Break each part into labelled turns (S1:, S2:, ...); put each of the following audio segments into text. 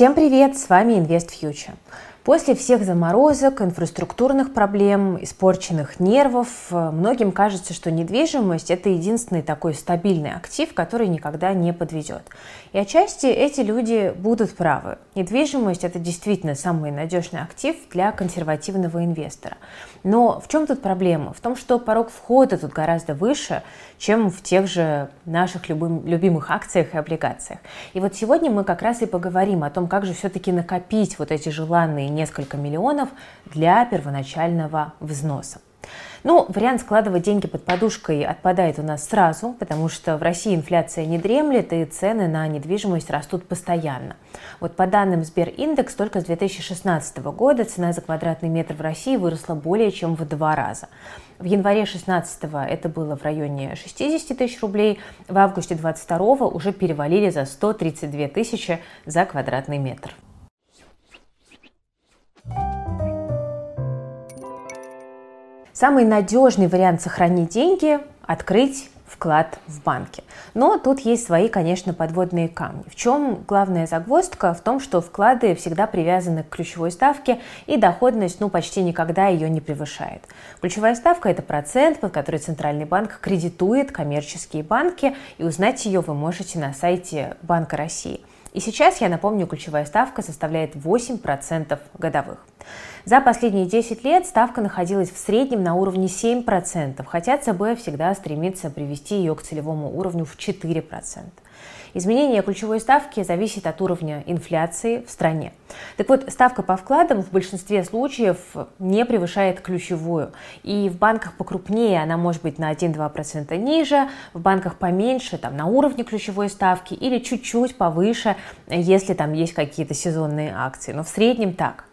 S1: Всем привет, с вами Invest Future. После всех заморозок, инфраструктурных проблем, испорченных нервов, э, многим кажется, что недвижимость – это единственный такой стабильный актив, который никогда не подведет. И отчасти эти люди будут правы. Недвижимость – это действительно самый надежный актив для консервативного инвестора. Но в чем тут проблема? В том, что порог входа тут гораздо выше, чем в тех же наших любым, любимых акциях и облигациях. И вот сегодня мы как раз и поговорим о том, как же все-таки накопить вот эти желанные несколько миллионов для первоначального взноса. Ну, вариант складывать деньги под подушкой отпадает у нас сразу, потому что в России инфляция не дремлет и цены на недвижимость растут постоянно. Вот по данным Сбериндекс, только с 2016 года цена за квадратный метр в России выросла более чем в два раза. В январе 16 это было в районе 60 тысяч рублей, в августе 22 уже перевалили за 132 тысячи за квадратный метр. Самый надежный вариант сохранить деньги – открыть вклад в банке. Но тут есть свои, конечно, подводные камни. В чем главная загвоздка? В том, что вклады всегда привязаны к ключевой ставке, и доходность ну, почти никогда ее не превышает. Ключевая ставка – это процент, под который Центральный банк кредитует коммерческие банки, и узнать ее вы можете на сайте Банка России. И сейчас, я напомню, ключевая ставка составляет 8% годовых. За последние 10 лет ставка находилась в среднем на уровне 7%, хотя ЦБ всегда стремится привести ее к целевому уровню в 4%. Изменение ключевой ставки зависит от уровня инфляции в стране. Так вот, ставка по вкладам в большинстве случаев не превышает ключевую. И в банках покрупнее она может быть на 1-2% ниже, в банках поменьше, там, на уровне ключевой ставки или чуть-чуть повыше, если там есть какие-то сезонные акции. Но в среднем так.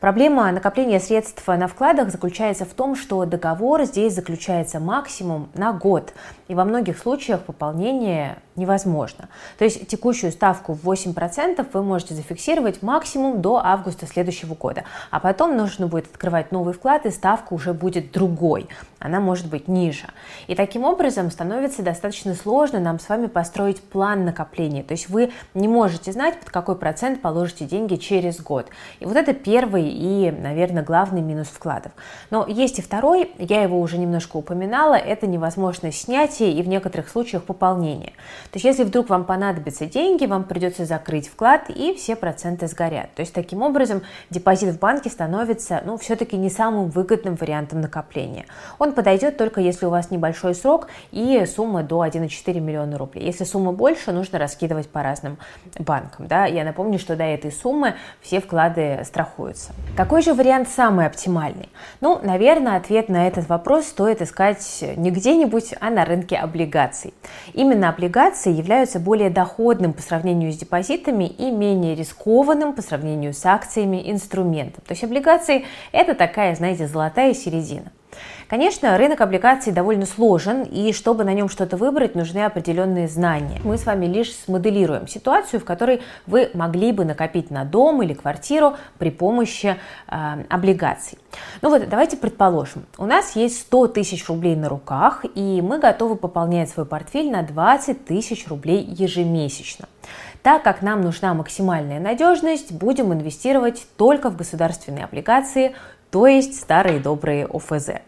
S1: Проблема накопления средств на вкладах заключается в том, что договор здесь заключается максимум на год, и во многих случаях пополнение невозможно. То есть текущую ставку в 8% вы можете зафиксировать максимум до августа следующего года, а потом нужно будет открывать новый вклад, и ставка уже будет другой, она может быть ниже. И таким образом становится достаточно сложно нам с вами построить план накопления, то есть вы не можете знать, под какой процент положите деньги через год. И вот это первый и, наверное, главный минус вкладов. Но есть и второй, я его уже немножко упоминала, это невозможность снятия и в некоторых случаях пополнения. То есть если вдруг вам понадобятся деньги, вам придется закрыть вклад и все проценты сгорят. То есть таким образом депозит в банке становится, ну, все-таки не самым выгодным вариантом накопления. Он подойдет только если у вас небольшой срок и сумма до 1,4 миллиона рублей. Если сумма больше, нужно раскидывать по разным банкам. Да? Я напомню, что до этой суммы все вклады страхуются. Какой же вариант самый оптимальный? Ну, наверное, ответ на этот вопрос стоит искать не где-нибудь, а на рынке облигаций. Именно облигации являются более доходным по сравнению с депозитами и менее рискованным по сравнению с акциями инструментом. То есть облигации – это такая, знаете, золотая середина. Конечно, рынок облигаций довольно сложен, и чтобы на нем что-то выбрать, нужны определенные знания. Мы с вами лишь смоделируем ситуацию, в которой вы могли бы накопить на дом или квартиру при помощи э, облигаций. Ну вот, давайте предположим, у нас есть 100 тысяч рублей на руках, и мы готовы пополнять свой портфель на 20 тысяч рублей ежемесячно. Так как нам нужна максимальная надежность, будем инвестировать только в государственные облигации, то есть старые добрые ОФЗ.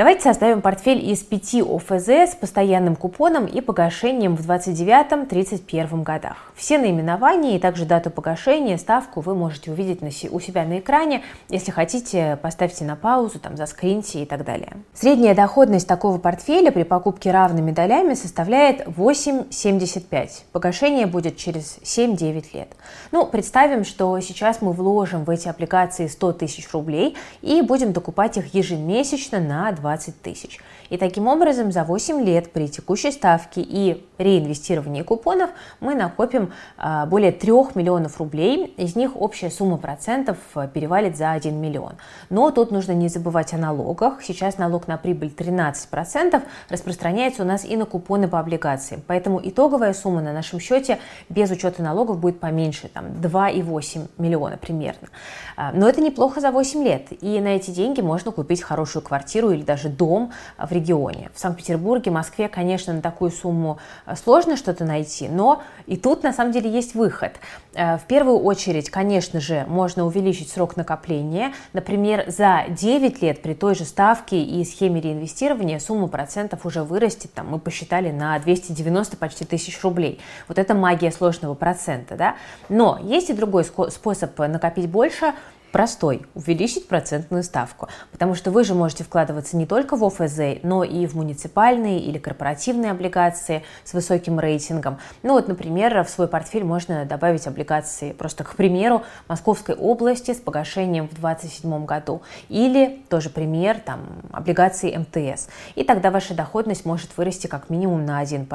S1: Давайте составим портфель из 5 ОФЗ с постоянным купоном и погашением в 29-31 годах. Все наименования и также дату погашения, ставку вы можете увидеть у себя на экране. Если хотите, поставьте на паузу, там, заскриньте и так далее. Средняя доходность такого портфеля при покупке равными долями составляет 8,75. Погашение будет через 7-9 лет. Ну, представим, что сейчас мы вложим в эти облигации 100 тысяч рублей и будем докупать их ежемесячно на 20 20 тысяч. И таким образом за 8 лет при текущей ставке и реинвестировании купонов мы накопим а, более 3 миллионов рублей, из них общая сумма процентов а, перевалит за 1 миллион. Но тут нужно не забывать о налогах. Сейчас налог на прибыль 13% распространяется у нас и на купоны по облигациям. Поэтому итоговая сумма на нашем счете без учета налогов будет поменьше, там 2,8 миллиона примерно. А, но это неплохо за 8 лет. И на эти деньги можно купить хорошую квартиру или даже дом в регионе. В Санкт-Петербурге, Москве, конечно, на такую сумму сложно что-то найти, но и тут на самом деле есть выход. В первую очередь, конечно же, можно увеличить срок накопления. Например, за 9 лет при той же ставке и схеме реинвестирования сумма процентов уже вырастет, там, мы посчитали, на 290 почти тысяч рублей. Вот это магия сложного процента, да? Но есть и другой способ накопить больше – простой – увеличить процентную ставку, потому что вы же можете вкладываться не только в ОФЗ, но и в муниципальные или корпоративные облигации с высоким рейтингом. Ну вот, например, в свой портфель можно добавить облигации, просто, к примеру, Московской области с погашением в 2027 году или, тоже пример, там, облигации МТС. И тогда ваша доходность может вырасти как минимум на 1%.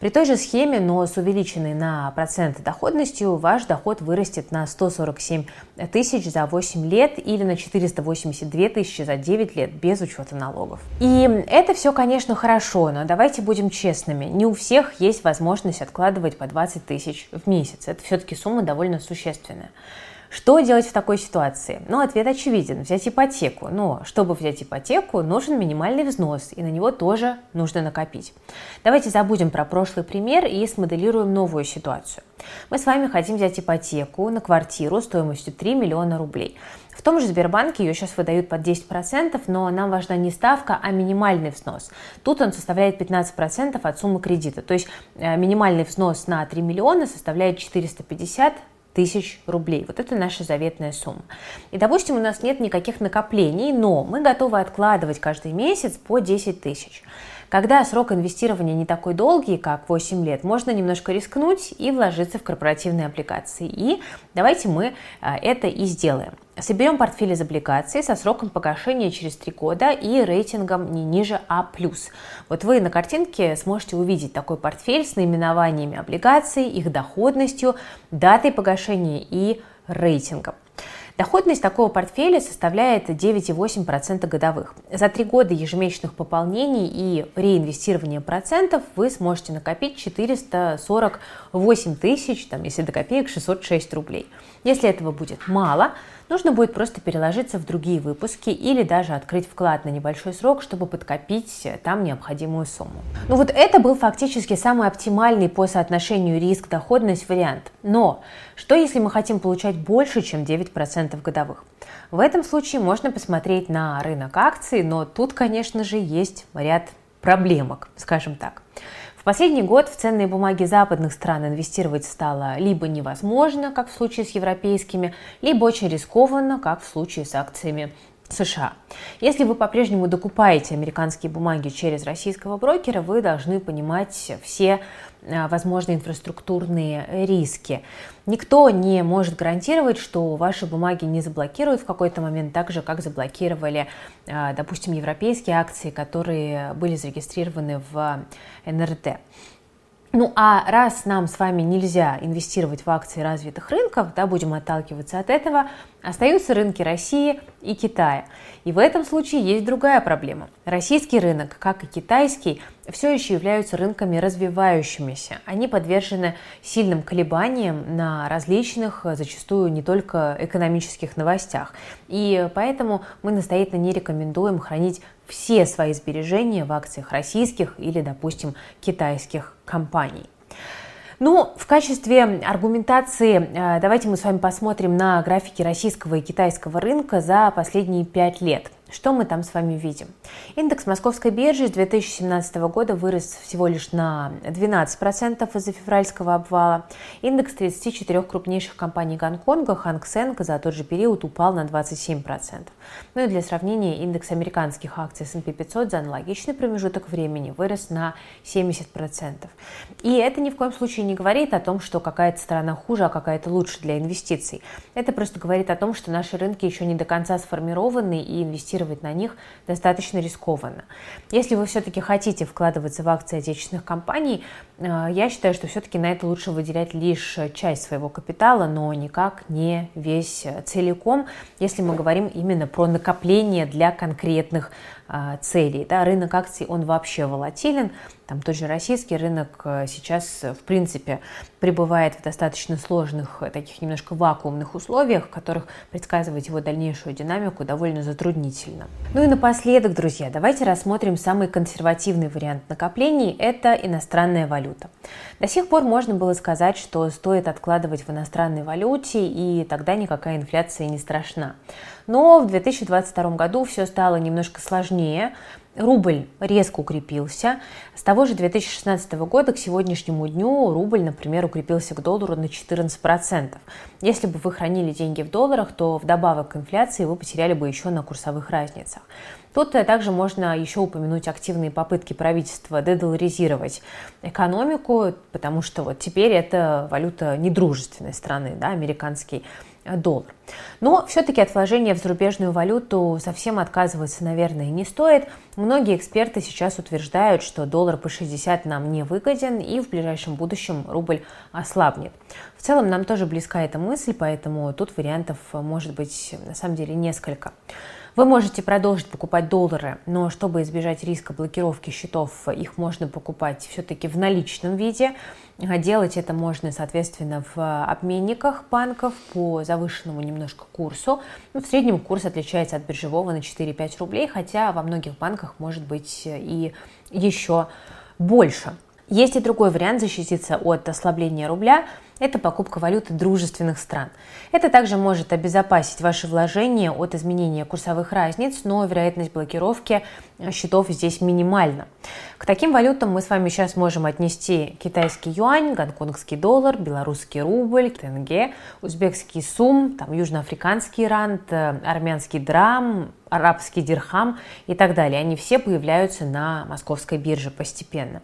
S1: При той же схеме, но с увеличенной на процент доходностью, ваш доход вырастет на 147 тысяч тысяч за 8 лет или на 482 тысячи за 9 лет без учета налогов. И это все, конечно, хорошо, но давайте будем честными. Не у всех есть возможность откладывать по 20 тысяч в месяц. Это все-таки сумма довольно существенная. Что делать в такой ситуации? Ну, ответ очевиден. Взять ипотеку. Но чтобы взять ипотеку, нужен минимальный взнос, и на него тоже нужно накопить. Давайте забудем про прошлый пример и смоделируем новую ситуацию. Мы с вами хотим взять ипотеку на квартиру стоимостью 3 миллиона рублей. В том же Сбербанке ее сейчас выдают под 10%, но нам важна не ставка, а минимальный взнос. Тут он составляет 15% от суммы кредита. То есть э, минимальный взнос на 3 миллиона составляет 450 тысяч рублей. Вот это наша заветная сумма. И, допустим, у нас нет никаких накоплений, но мы готовы откладывать каждый месяц по 10 тысяч. Когда срок инвестирования не такой долгий, как 8 лет, можно немножко рискнуть и вложиться в корпоративные облигации. И давайте мы а, это и сделаем. Соберем портфель из облигаций со сроком погашения через 3 года и рейтингом не ниже А+. Вот вы на картинке сможете увидеть такой портфель с наименованиями облигаций, их доходностью, датой погашения и рейтингом. Доходность такого портфеля составляет 9,8% годовых. За три года ежемесячных пополнений и реинвестирования процентов вы сможете накопить 448 тысяч, там, если до копеек, 606 рублей. Если этого будет мало, нужно будет просто переложиться в другие выпуски или даже открыть вклад на небольшой срок, чтобы подкопить там необходимую сумму. Ну вот это был фактически самый оптимальный по соотношению риск-доходность вариант. Но что если мы хотим получать больше, чем 9% годовых? В этом случае можно посмотреть на рынок акций, но тут, конечно же, есть ряд проблемок, скажем так. Последний год в ценные бумаги западных стран инвестировать стало либо невозможно, как в случае с европейскими, либо очень рискованно, как в случае с акциями США. Если вы по-прежнему докупаете американские бумаги через российского брокера, вы должны понимать все а, возможные инфраструктурные риски. Никто не может гарантировать, что ваши бумаги не заблокируют в какой-то момент, так же, как заблокировали, а, допустим, европейские акции, которые были зарегистрированы в НРТ. Ну а раз нам с вами нельзя инвестировать в акции развитых рынков, да, будем отталкиваться от этого, остаются рынки России и Китая. И в этом случае есть другая проблема. Российский рынок, как и китайский, все еще являются рынками развивающимися. Они подвержены сильным колебаниям на различных, зачастую не только экономических новостях. И поэтому мы настоятельно не рекомендуем хранить все свои сбережения в акциях российских или, допустим, китайских компаний. Ну, в качестве аргументации э, давайте мы с вами посмотрим на графики российского и китайского рынка за последние пять лет. Что мы там с вами видим? Индекс московской биржи с 2017 года вырос всего лишь на 12% из-за февральского обвала. Индекс 34 крупнейших компаний Гонконга, Ханг Сенг, за тот же период упал на 27%. Ну и для сравнения, индекс американских акций S&P 500 за аналогичный промежуток времени вырос на 70%. И это ни в коем случае не говорит о том, что какая-то страна хуже, а какая-то лучше для инвестиций. Это просто говорит о том, что наши рынки еще не до конца сформированы и инвестиции инвестировать на них достаточно рискованно. Если вы все-таки хотите вкладываться в акции отечественных компаний, э, я считаю, что все-таки на это лучше выделять лишь часть своего капитала, но никак не весь целиком, если мы говорим именно про накопление для конкретных целей. Да? Рынок акций, он вообще волатилен. Там тот же российский рынок э, сейчас, в принципе, пребывает в достаточно сложных, э, таких немножко вакуумных условиях, в которых предсказывать его дальнейшую динамику довольно затруднительно. Ну и напоследок, друзья, давайте рассмотрим самый консервативный вариант накоплений – это иностранная валюта. До сих пор можно было сказать, что стоит откладывать в иностранной валюте, и тогда никакая инфляция не страшна. Но в 2022 году все стало немножко сложнее, Рубль резко укрепился. С того же 2016 года к сегодняшнему дню рубль, например, укрепился к доллару на 14%. Если бы вы хранили деньги в долларах, то вдобавок к инфляции вы потеряли бы еще на курсовых разницах. Тут также можно еще упомянуть активные попытки правительства дедоларизировать экономику, потому что вот теперь это валюта недружественной страны, да, американский доллар. Но все-таки от вложения в зарубежную валюту совсем отказываться, наверное, не стоит. Многие эксперты сейчас утверждают, что доллар по 60 нам не выгоден и в ближайшем будущем рубль ослабнет. В целом нам тоже близка эта мысль, поэтому тут вариантов может быть на самом деле несколько. Вы можете продолжить покупать доллары, но чтобы избежать риска блокировки счетов, их можно покупать все-таки в наличном виде. Делать это можно, соответственно, в обменниках банков по завышенному немножко курсу. Ну, в среднем курс отличается от биржевого на 4-5 рублей, хотя во многих банках может быть и еще больше. Есть и другой вариант защититься от ослабления рубля – это покупка валюты дружественных стран. Это также может обезопасить ваши вложения от изменения курсовых разниц, но вероятность блокировки счетов здесь минимальна. К таким валютам мы с вами сейчас можем отнести китайский юань, гонконгский доллар, белорусский рубль, тенге, узбекский сум, там, южноафриканский рант, армянский драм, арабский дирхам и так далее. Они все появляются на московской бирже постепенно.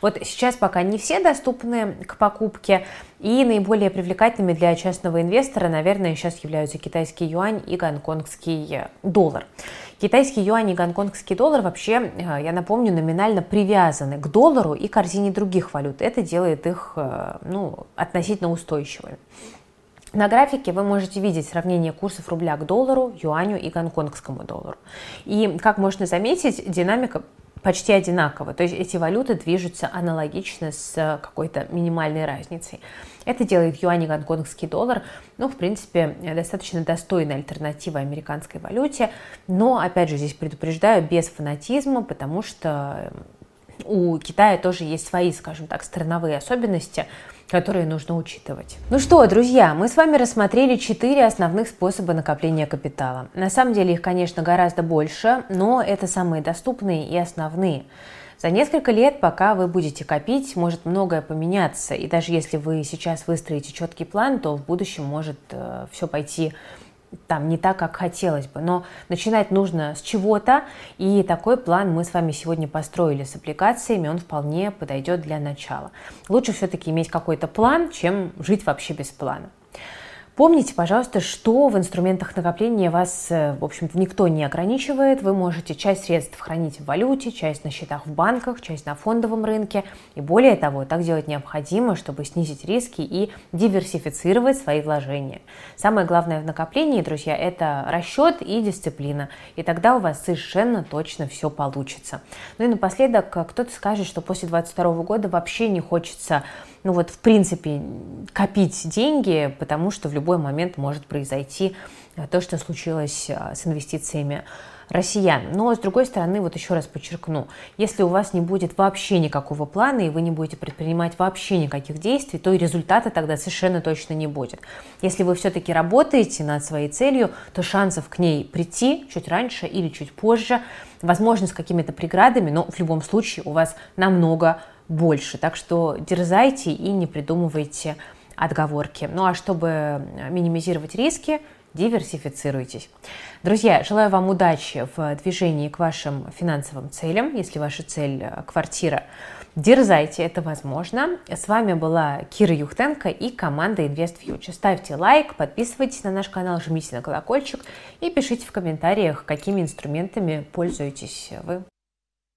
S1: Вот сейчас пока не все доступны к покупке, и наиболее привлекательными для частного инвестора, наверное, сейчас являются китайский юань и гонконгский доллар. Китайский юань и гонконгский доллар вообще, э, я напомню, номинально привязаны к доллару и корзине других валют. Это делает их э, ну, относительно устойчивыми. На графике вы можете видеть сравнение курсов рубля к доллару, юаню и гонконгскому доллару. И, как можно заметить, динамика почти одинакова. То есть эти валюты движутся аналогично с какой-то минимальной разницей. Это делает юань и гонконгский доллар, ну, в принципе, достаточно достойной альтернативой американской валюте. Но, опять же, здесь предупреждаю, без фанатизма, потому что у Китая тоже есть свои, скажем так, страновые особенности, которые нужно учитывать. Ну что, друзья, мы с вами рассмотрели четыре основных способа накопления капитала. На самом деле их, конечно, гораздо больше, но это самые доступные и основные. За несколько лет, пока вы будете копить, может многое поменяться. И даже если вы сейчас выстроите четкий план, то в будущем может э, все пойти там не так, как хотелось бы. Но начинать нужно с чего-то, и такой план мы с вами сегодня построили с аппликациями, он вполне подойдет для начала. Лучше все-таки иметь какой-то план, чем жить вообще без плана. Помните, пожалуйста, что в инструментах накопления вас, э, в общем-то, никто не ограничивает. Вы можете часть средств хранить в валюте, часть на счетах в банках, часть на фондовом рынке. И более того, так делать необходимо, чтобы снизить риски и диверсифицировать свои вложения. Самое главное в накоплении, друзья, это расчет и дисциплина. И тогда у вас совершенно точно все получится. Ну и напоследок, кто-то скажет, что после 2022 года вообще не хочется ну вот, в принципе, копить деньги, потому что в любой момент может произойти э, то, что случилось э, с инвестициями россиян. Но, с другой стороны, вот еще раз подчеркну, если у вас не будет вообще никакого плана, и вы не будете предпринимать вообще никаких действий, то и результата тогда совершенно точно не будет. Если вы все-таки работаете над своей целью, то шансов к ней прийти чуть раньше или чуть позже, возможно, с какими-то преградами, но в любом случае у вас намного больше. Так что дерзайте и не придумывайте отговорки. Ну а чтобы минимизировать риски, диверсифицируйтесь. Друзья, желаю вам удачи в движении к вашим финансовым целям. Если ваша цель – квартира, дерзайте, это возможно. С вами была Кира Юхтенко и команда InvestFuture. Ставьте лайк, подписывайтесь на наш канал, жмите на колокольчик и пишите в комментариях, какими инструментами пользуетесь вы.